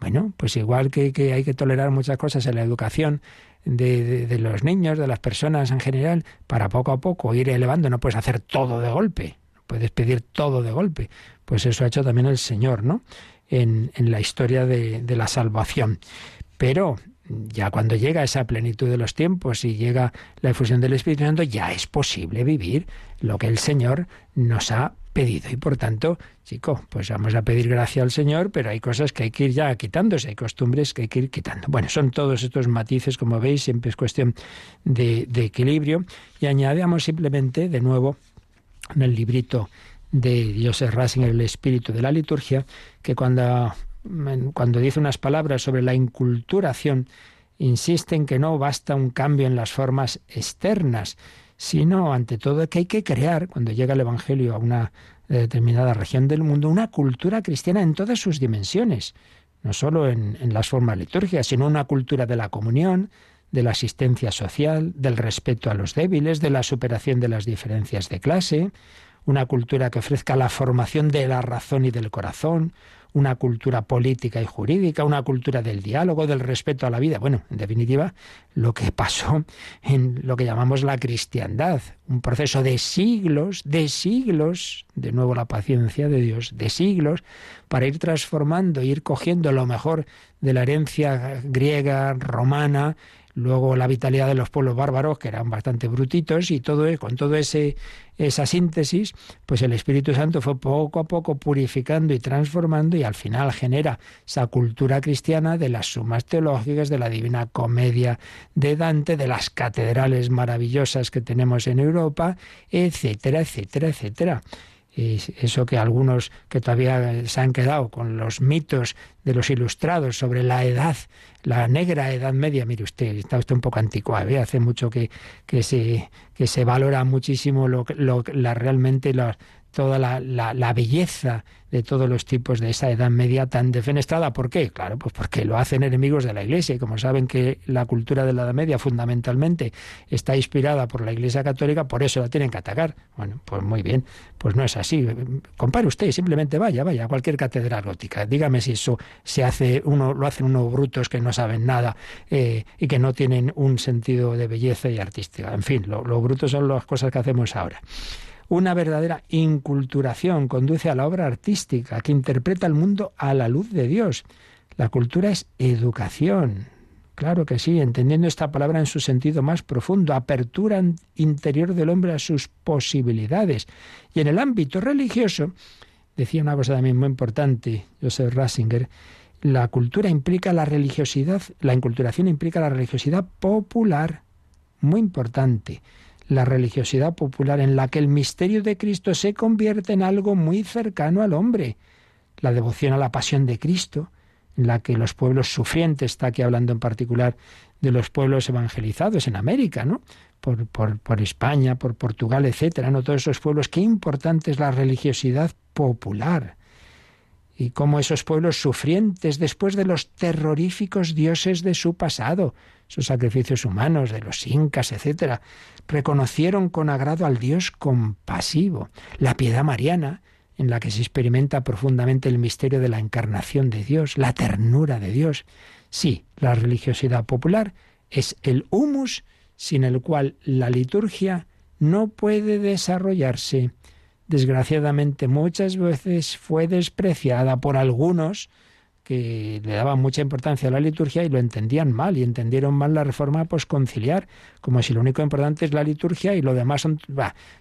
Bueno, pues igual que hay que tolerar muchas cosas en la educación, de, los niños, de las personas en general, para poco a poco ir elevando. No puedes hacer todo de golpe, puedes pedir todo de golpe. Pues eso ha hecho también el Señor, ¿no? En, en la historia de, de la salvación. Pero ya cuando llega esa plenitud de los tiempos y llega la efusión del Espíritu Santo, ya es posible vivir lo que el Señor nos ha pedido. Y por tanto, chico, pues vamos a pedir gracia al Señor, pero hay cosas que hay que ir ya quitándose, hay costumbres que hay que ir quitando. Bueno, son todos estos matices, como veis, siempre es cuestión de, equilibrio. Y añadamos simplemente, de nuevo, en el librito de Joseph Rasinger, El espíritu de la liturgia, que cuando, cuando dice unas palabras sobre la inculturación, insiste en que no basta un cambio en las formas externas, sino ante todo que hay que crear, cuando llega el Evangelio a una determinada región del mundo, una cultura cristiana en todas sus dimensiones, no solo en, las formas litúrgicas, sino una cultura de la comunión, de la asistencia social, del respeto a los débiles, de la superación de las diferencias de clase, una cultura que ofrezca la formación de la razón y del corazón, una cultura política y jurídica, una cultura del diálogo, del respeto a la vida. Bueno, en definitiva, lo que pasó en lo que llamamos la cristiandad, un proceso de siglos, de siglos, de nuevo la paciencia de Dios, de siglos, para ir transformando, ir cogiendo lo mejor de la herencia griega, romana, luego la vitalidad de los pueblos bárbaros, que eran bastante brutitos, y todo e, con ese esa síntesis, pues el Espíritu Santo fue poco a poco purificando y transformando y al final genera esa cultura cristiana de las sumas teológicas, de la Divina Comedia de Dante, de las catedrales maravillosas que tenemos en Europa, etcétera, etcétera, etcétera eso que algunos que todavía se han quedado con los mitos de los ilustrados sobre la edad, la negra edad media, mire usted, está usted un poco anticuado, ¿eh? hace mucho que, que, se, que se valora muchísimo lo, lo, la, realmente la, toda la, la, belleza de todos los tipos de esa edad media tan defenestrada. ¿Por qué? Claro, pues porque lo hacen enemigos de la Iglesia. Y como saben que la cultura de la Edad Media fundamentalmente está inspirada por la Iglesia Católica, por eso la tienen que atacar. Bueno, pues muy bien, pues no es así. Compare usted, simplemente vaya, vaya a cualquier catedral gótica. Dígame si eso se hace, uno lo hacen unos brutos que no saben nada eh, y que no tienen un sentido de belleza y artística. En fin, lo, lo brutos son las cosas que hacemos ahora. Una verdadera inculturación conduce a la obra artística que interpreta el mundo a la luz de Dios. La cultura es educación. Claro que sí, entendiendo esta palabra en su sentido más profundo, apertura interior del hombre a sus posibilidades. Y en el ámbito religioso, decía una cosa también muy importante, Joseph Ratzinger, la cultura implica la religiosidad, la inculturación implica la religiosidad popular, muy importante la religiosidad popular en la que el misterio de Cristo se convierte en algo muy cercano al hombre. La devoción a la pasión de Cristo, en la que los pueblos sufrientes, está aquí hablando en particular de los pueblos evangelizados en América, ¿no? Por, por, por España, por Portugal, etcétera, ¿no? Todos esos pueblos, qué importante es la religiosidad popular y cómo esos pueblos sufrientes después de los terroríficos dioses de su pasado, sus sacrificios humanos, de los incas, etc., reconocieron con agrado al Dios compasivo, la piedad mariana, en la que se experimenta profundamente el misterio de la encarnación de Dios, la ternura de Dios. Sí, la religiosidad popular es el humus sin el cual la liturgia no puede desarrollarse desgraciadamente muchas veces fue despreciada por algunos que le daban mucha importancia a la liturgia y lo entendían mal y entendieron mal la reforma posconciliar, como si lo único importante es la liturgia y lo demás son,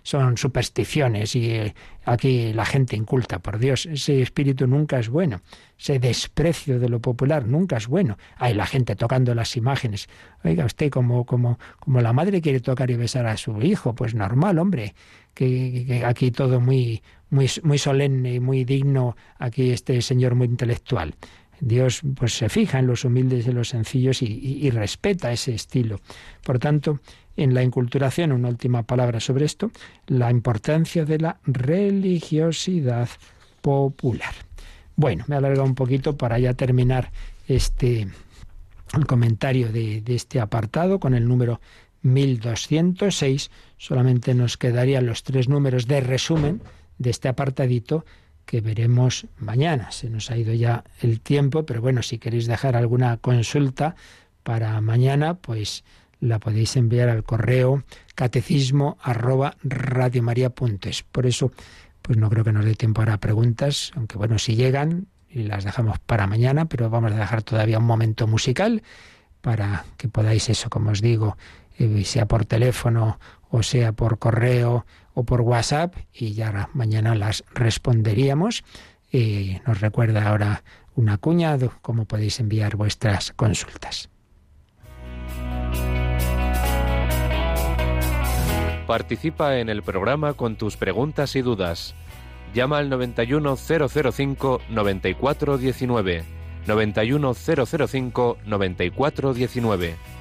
son supersticiones y eh, aquí la gente inculta, por Dios, ese espíritu nunca es bueno, ese desprecio de lo popular nunca es bueno. Hay la gente tocando las imágenes. Oiga, usted como, como, como la madre quiere tocar y besar a su hijo, pues normal, hombre que, aquí todo muy, muy, muy solemne y muy digno, aquí este señor muy intelectual. Dios pues se fija en los humildes y los sencillos y, respeta ese estilo. Por tanto, en la inculturación, una última palabra sobre esto, la importancia de la religiosidad popular. Bueno, me he alargado un poquito para ya terminar este el comentario de este apartado con el número 1206, solamente nos quedarían los tres números de resumen de este apartadito que veremos mañana. Se nos ha ido ya el tiempo, pero bueno, si queréis dejar alguna consulta para mañana, pues la podéis enviar al correo catecismo arroba Por eso, pues no creo que nos dé tiempo ahora a preguntas, aunque bueno, si llegan las dejamos para mañana, pero vamos a dejar todavía un momento musical para que podáis eso, como os digo, eh, sea por teléfono o sea por correo o por WhatsApp y ya mañana las responderíamos. Y nos recuerda ahora una cuñado cómo podéis enviar vuestras consultas. Participa en el programa con tus preguntas y dudas. Llama al 91005 9419.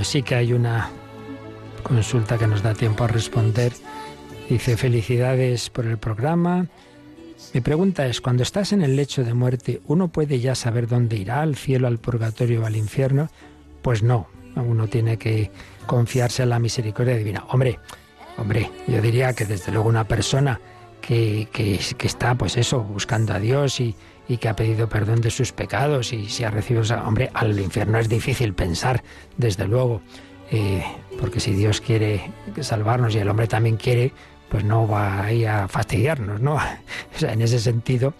Bueno, sí que hay una consulta que nos da tiempo a responder. Dice, felicidades por el programa. Mi pregunta es, cuando estás en el lecho de muerte, ¿uno puede ya saber dónde irá, al cielo, al purgatorio o al infierno? Pues no, uno tiene que confiarse en la misericordia divina. Hombre, hombre, yo diría que desde luego una persona que, que, que está, pues eso, buscando a Dios y, y que ha pedido perdón de sus pecados y si ha recibido... Hombre, al infierno es difícil pensar, desde luego, eh, porque si Dios quiere salvarnos y el hombre también quiere, pues no va a ir a fastidiarnos, ¿no? o sea, en ese sentido...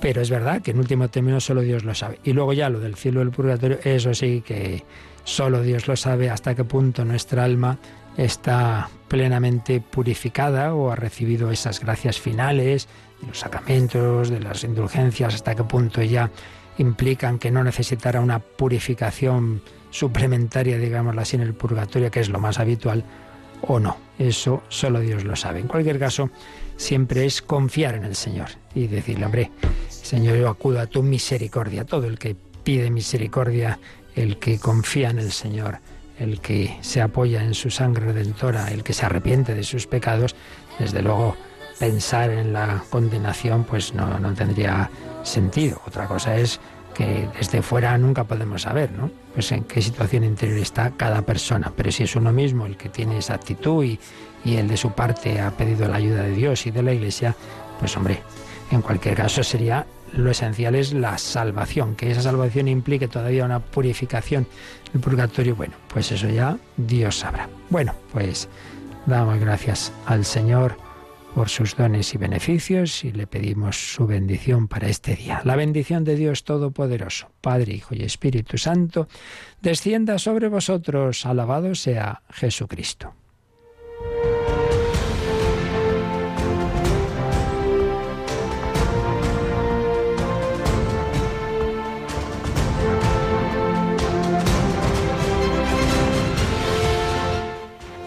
Pero es verdad que en último término solo Dios lo sabe. Y luego ya lo del cielo y el purgatorio, eso sí que solo Dios lo sabe hasta qué punto nuestra alma está plenamente purificada o ha recibido esas gracias finales de los sacramentos, de las indulgencias, hasta qué punto ya implican que no necesitará una purificación suplementaria, digámoslo así, en el purgatorio, que es lo más habitual, o no. Eso solo Dios lo sabe. En cualquier caso, siempre es confiar en el Señor y decirle, hombre, Señor, yo acudo a tu misericordia. Todo el que pide misericordia, el que confía en el Señor, el que se apoya en su sangre redentora, el que se arrepiente de sus pecados, desde luego pensar en la condenación pues no, no tendría sentido. Otra cosa es que desde fuera nunca podemos saber, ¿no? Pues en qué situación interior está cada persona. Pero si es uno mismo el que tiene esa actitud y, y el de su parte ha pedido la ayuda de Dios y de la Iglesia, pues hombre, en cualquier caso sería lo esencial es la salvación, que esa salvación implique todavía una purificación. El purgatorio, bueno, pues eso ya Dios sabrá. Bueno, pues damos gracias al Señor por sus dones y beneficios y le pedimos su bendición para este día. La bendición de Dios Todopoderoso, Padre, Hijo y Espíritu Santo, descienda sobre vosotros. Alabado sea Jesucristo.